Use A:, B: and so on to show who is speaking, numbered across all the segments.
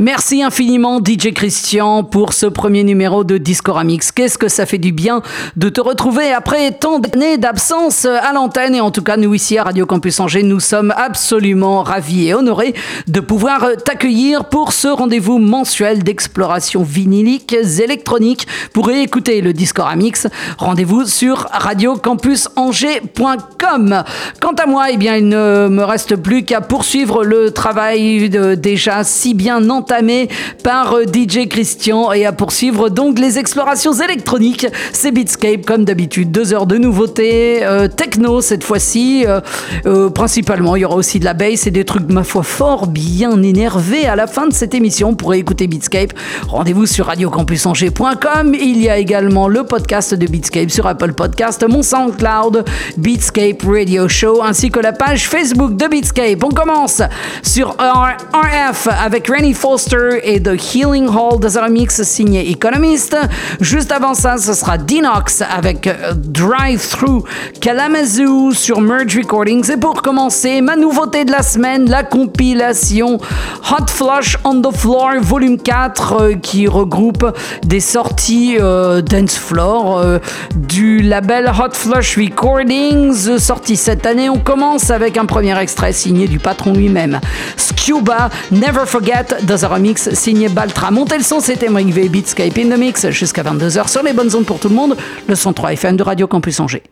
A: Merci infiniment DJ Christian pour ce premier numéro de Discoramix. Qu'est-ce que ça fait du bien de te retrouver après tant d'années d'absence à l'antenne et en tout cas nous ici à Radio Campus Angers nous sommes absolument ravis et honorés de pouvoir t'accueillir pour ce rendez-vous mensuel d'exploration vinylique électronique pour écouter le Discoramix. Rendez-vous sur radiocampusangers.com. Quant à moi, eh bien il ne me reste plus qu'à poursuivre le travail déjà si bien par euh, DJ Christian et à poursuivre donc les explorations électroniques. C'est Beatscape comme d'habitude, deux heures de nouveautés, euh, techno cette fois-ci, euh, principalement. Il y aura aussi de la bass et des trucs, ma foi, fort bien énervés à la fin de cette émission. Pour écouter Beatscape, rendez-vous sur radiocampusangers.com. Il y a également le podcast de Beatscape sur Apple Podcast, mon SoundCloud, Beatscape Radio Show, ainsi que la page Facebook de Beatscape. On commence sur RF avec Rennie Et The Healing Hall dans un signé Economist. Juste avant ça, ce sera Dinox avec euh, Drive Through Kalamazoo sur Merge Recordings. Et pour commencer, ma nouveauté de la semaine, la compilation Hot Flush on the Floor volume 4 euh, qui regroupe des sorties euh, dance floor du label Hot Flush Recordings sorti cette année. On commence avec un premier extrait signé du patron lui-même, Scuba Never Forget dans un remix signé Baltra. Montez le son, c'était Mike V Beatscape in the Mix jusqu'à 22h sur les bonnes ondes pour tout le monde, le 103 FM de Radio Campus Angers.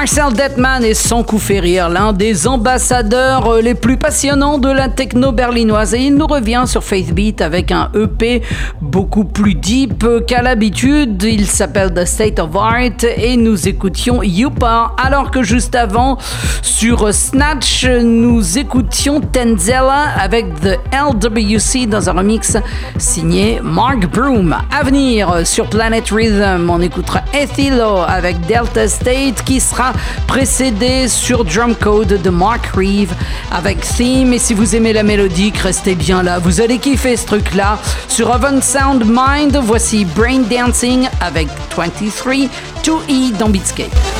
A: Marcel Detman est sans coup férir, l'un des ambassadeurs euh, les plus passionnants de la techno berlinoise. Et il nous revient sur Faithbeat avec un EP beaucoup plus deep qu'à l'habitude. Il s'appelle The State of Art et nous écoutions Yupa. Alors que juste avant, sur Snatch, nous écoutions Tenzella avec The LWC dans un remix signé Mark Broom. À venir sur Planet Rhythm, on écoutera Ethilo avec Delta State qui sera précédé sur Drum Code de Mark Reeve avec Theme. Et si vous aimez la mélodie, restez bien là. Vous allez kiffer ce truc-là. Sur Oven Sound Mind, voici Brain Dancing avec 23 2E dans Beatscape.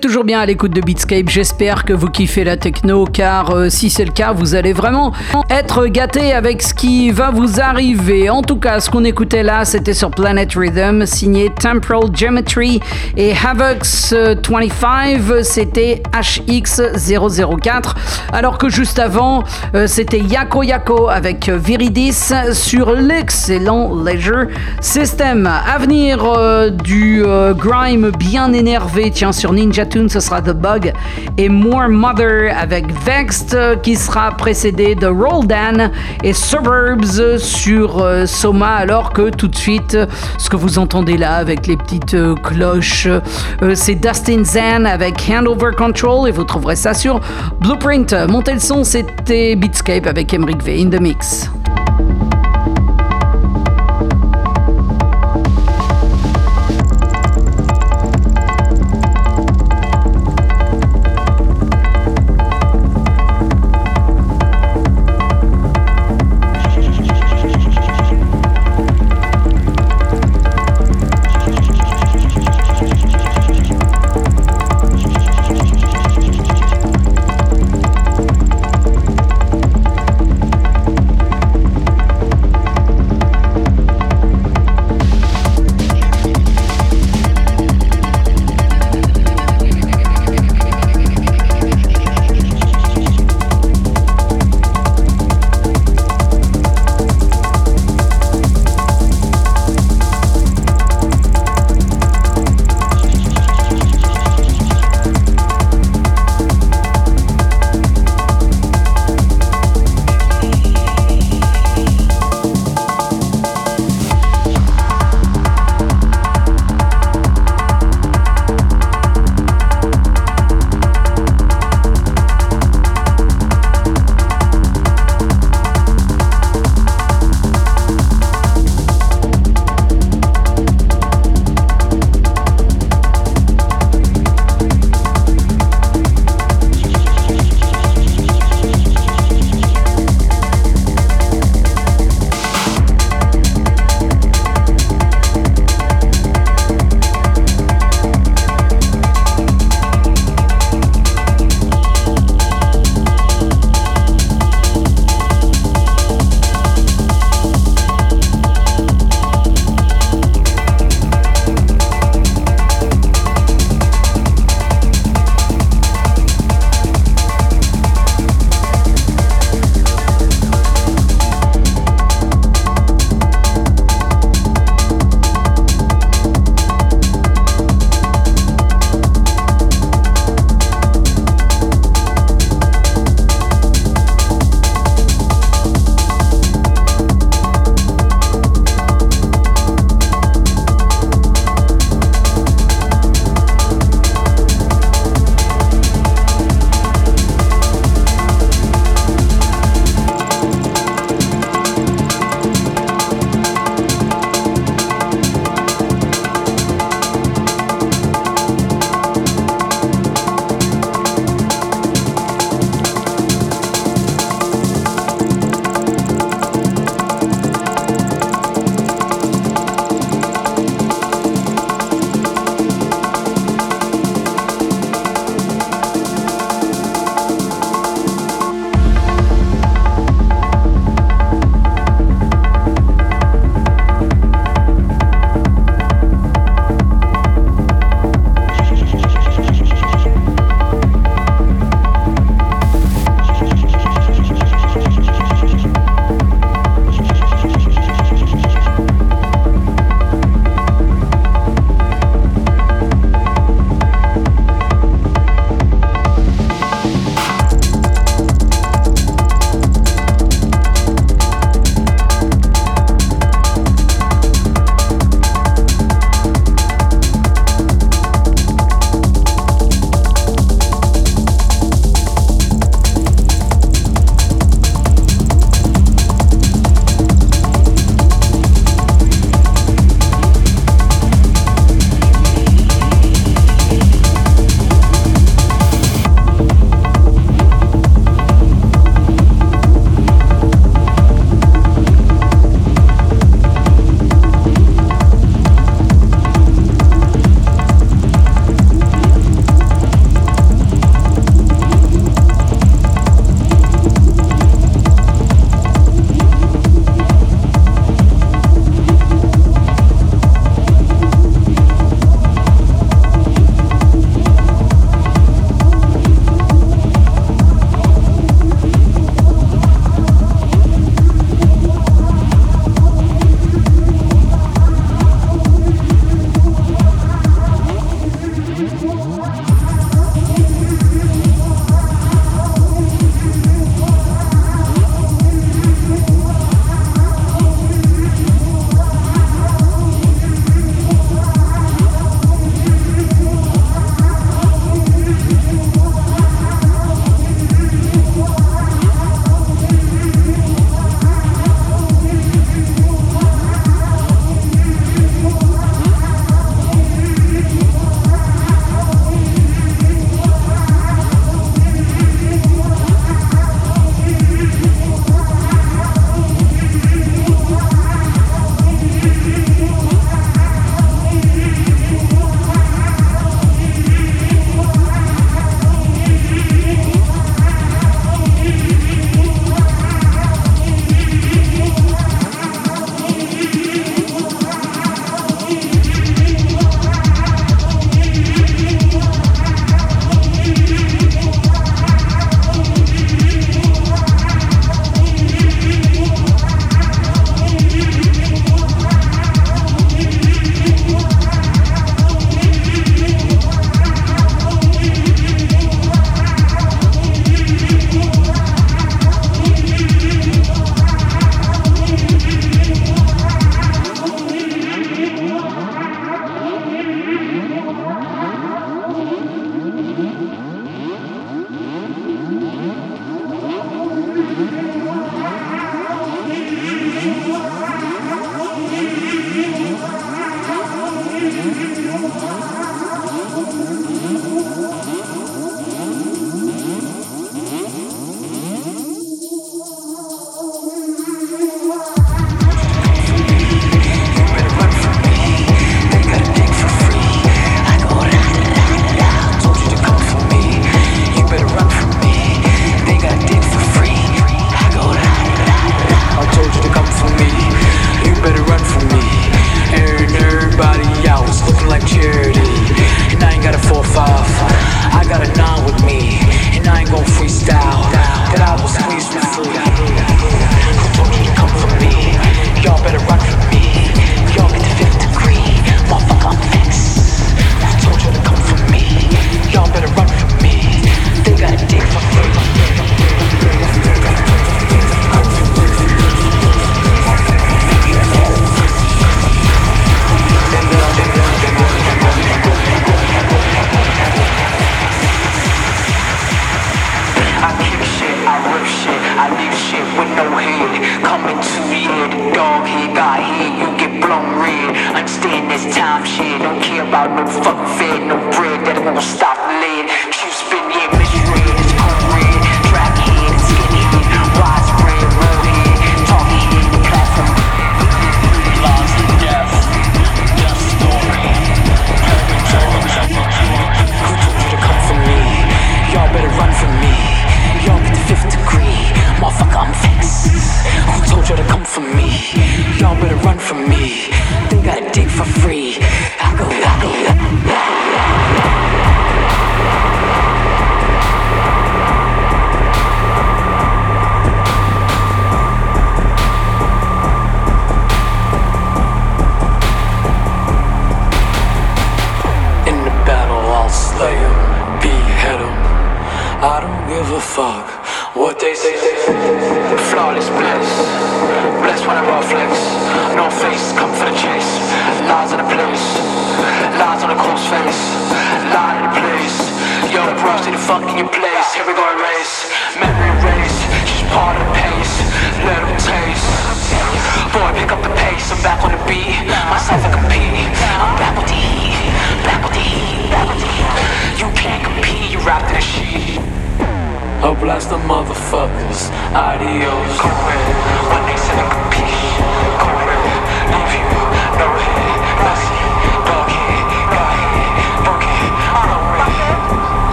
A: Toujours bien à l'écoute de Beatscape, j'espère que vous kiffez la techno car euh, si c'est le cas, vous allez vraiment être gâté avec ce qui va vous arriver. En tout cas, ce qu'on écoutait là, c'était sur Planet Rhythm, signé Temporal Geometry et Havox 25, c'était HX004. Alors que juste avant, euh, c'était Yako Yako avec Viridis sur l'excellent Leisure System. Avenir euh, du grime bien énervé, tiens, sur Ninja Ce sera The Bug et More Mother avec Vexed qui sera précédé de Roldan et Suburbs sur euh, Soma alors que tout de suite ce que vous entendez là avec les petites euh, cloches euh, c'est Dustin Zan avec Handover Control et vous trouverez ça sur Blueprint. Montez le son, c'était Beatscape avec Emric V in the mix.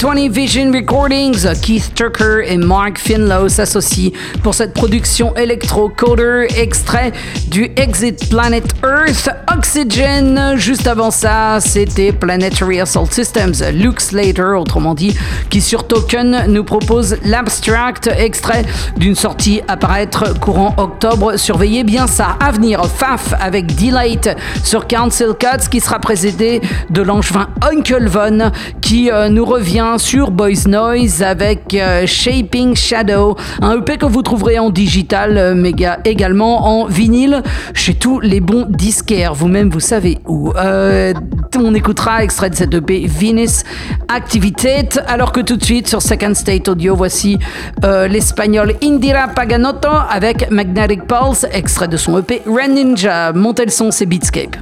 A: 2020 Vision Recordings, Keith Tucker et Mark Finlow s'associent pour cette production électro-coder extrait du Exit Planet Earth Oxygen. Juste avant ça, c'était Planetary Assault Systems, Luke Slater, autrement dit, qui sur Token nous propose l'Abstract, extrait d'une sortie à paraître courant octobre. Surveillez bien ça. À venir, FAF avec Delight sur Council Cuts, qui sera précédé de l'angevin Uncle Von, qui euh, nous revient sur Boys Noise avec euh, Shaping Shadow, un EP que vous trouverez en digital, euh, mais également en vinyle chez tous les bons disquaires. Vous-même, vous savez où. Euh, on écoutera extrait de cette EP Venus Activitate, alors que tout de suite sur Second State Audio, voici l'espagnol Indira Paganotto avec Magnetic Pulse, extrait de son EP Ren Ninja. Montez le son, c'est Beatscape.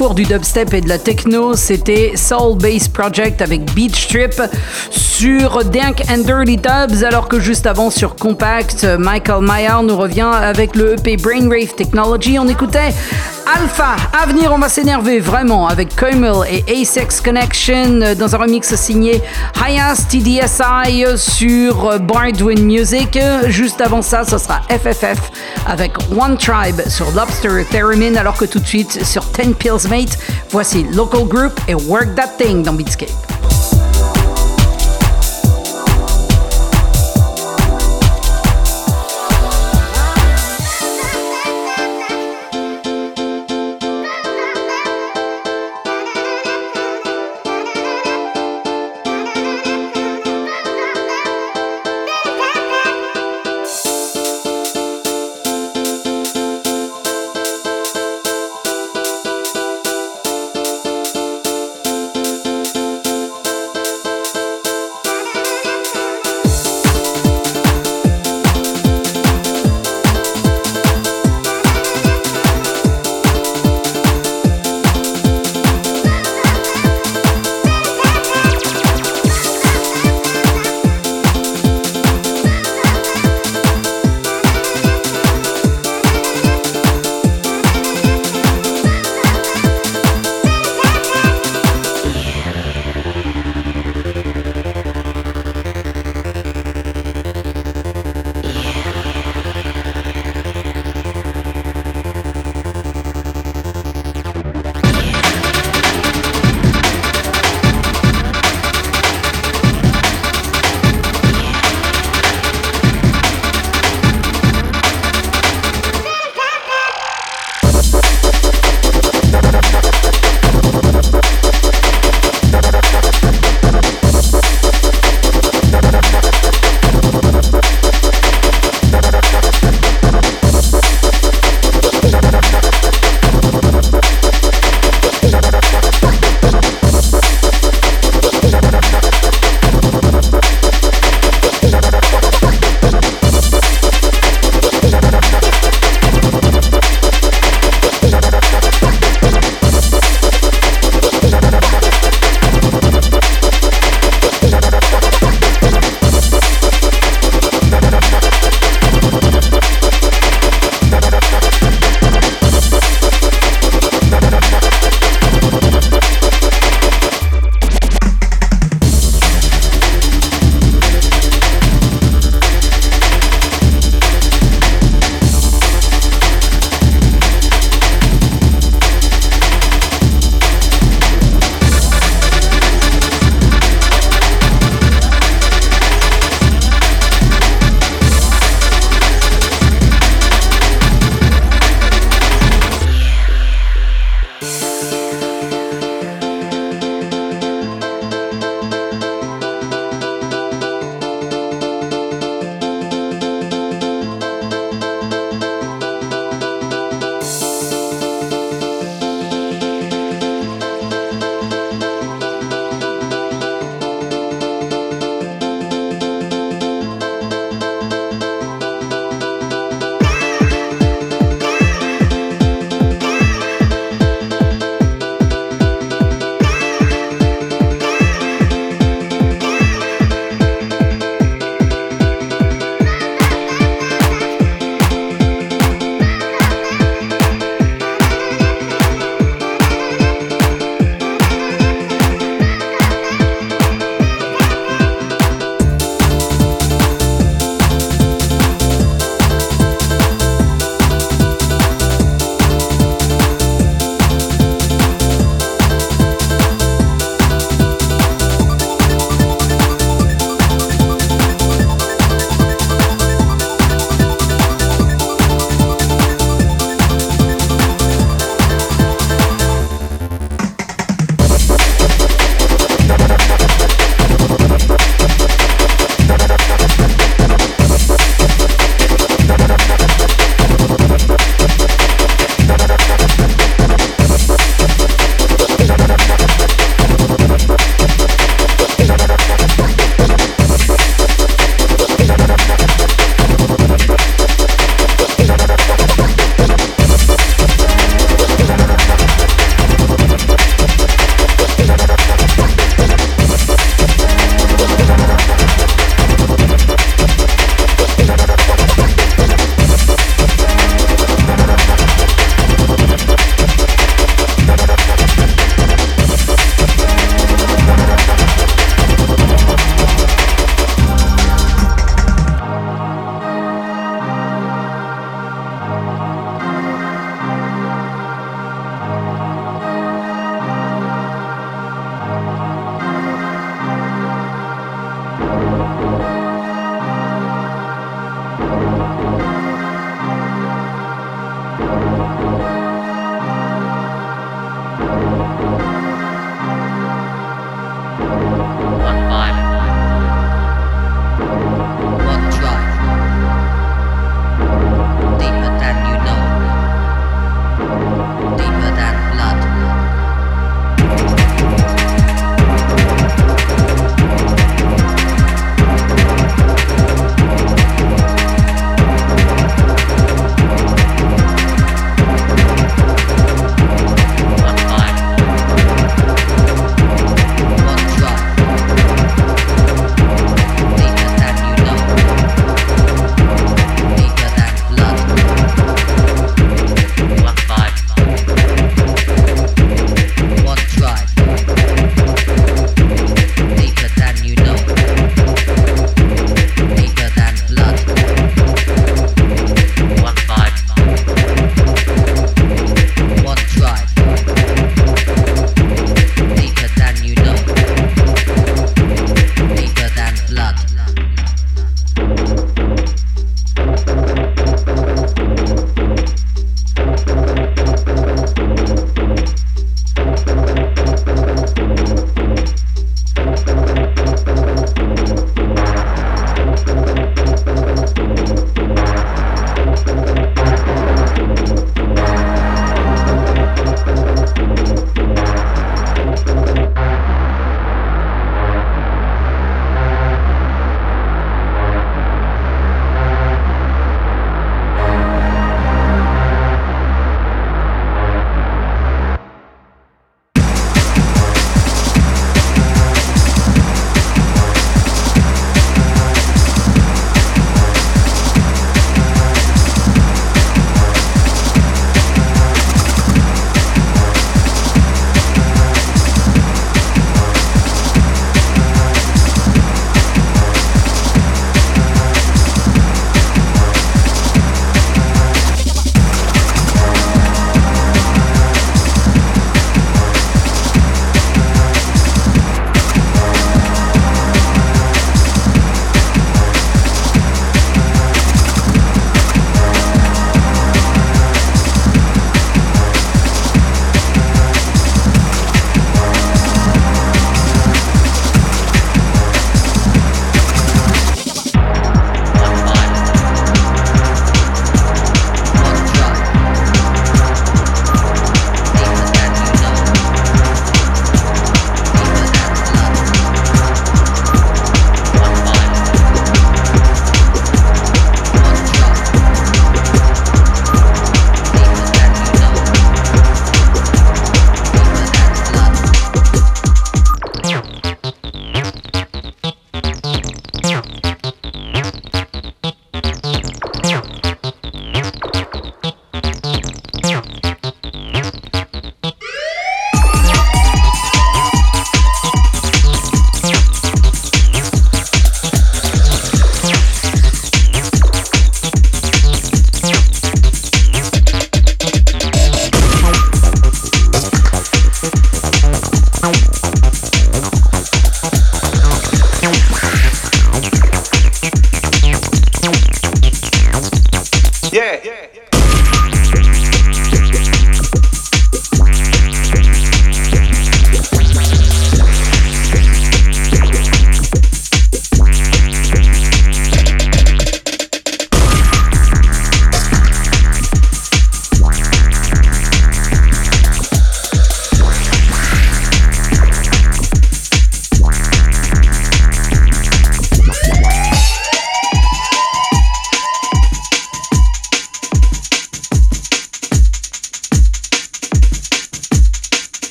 A: Carrefour du dubstep et de la techno, c'était Soul Bass Project avec Beach Trip sur Dank and Dirty Dubs, alors que juste avant sur Compact, Michael Mayer nous revient avec le EP Brainwave Technology. On écoutait Alpha. À venir, on va s'énerver vraiment avec Koimel et Asex Connection euh, dans un remix signé Hayas TDSI sur Bardwin Music. Euh, Juste avant ça, ce sera FFF avec One Tribe sur Lobster Theremin, alors que tout de suite sur 10 Pills Mate, voici Local Group et Work That Thing dans Beatscape.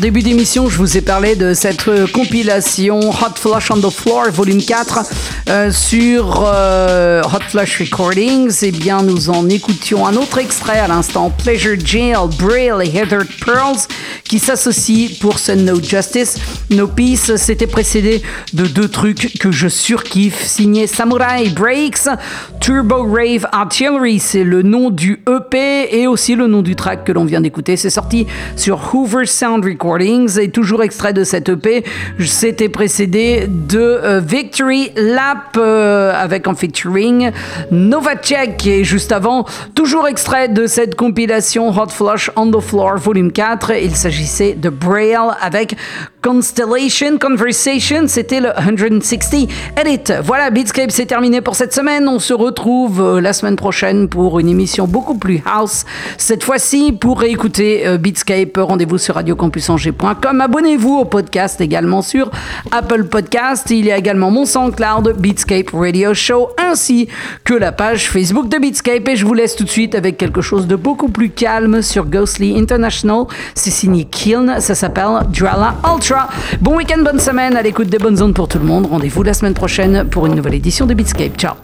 A: Début d'émission, je vous ai parlé de cette euh, compilation Hot Flush on the Floor, volume 4, euh, sur euh, Hot Flush Recordings. Eh bien, nous en écoutions un autre extrait à l'instant, Pleasure Jail, Braille et Heather Pearls, qui s'associent pour ce No Justice, No Peace. C'était précédé de deux trucs que je surkiffe, signé Samurai Breaks, Turbo Rave Artillery, c'est le nom du EP et aussi le nom du track que l'on vient d'écouter. C'est sorti sur Hoover Sound Recordings et toujours extrait de cette EP. C'était précédé de euh, Victory Lap euh, avec en featuring Novacek et juste avant, toujours extrait de cette compilation Hot Flush on the Floor volume 4. Il s'agissait de Braille avec Conversation, c'était le 160 Edit. Voilà, Beatscape, c'est terminé pour cette semaine. On se retrouve euh, la semaine prochaine pour une émission beaucoup plus house. Cette fois-ci, pour réécouter euh, Beatscape, rendez-vous sur radiocampusangers.com. Abonnez-vous au podcast également sur Apple Podcast. Il y a également mon SoundCloud, Beatscape Radio Show, ainsi que la page Facebook de Beatscape. Et je vous laisse tout de suite avec quelque chose de beaucoup plus calme sur Ghostly International. C'est signé Kiln, ça s'appelle Drala Ultra. Bon week-end, bonne semaine, à l'écoute des bonnes ondes pour tout le monde. Rendez-vous la semaine prochaine pour une nouvelle édition de Beatscape. Ciao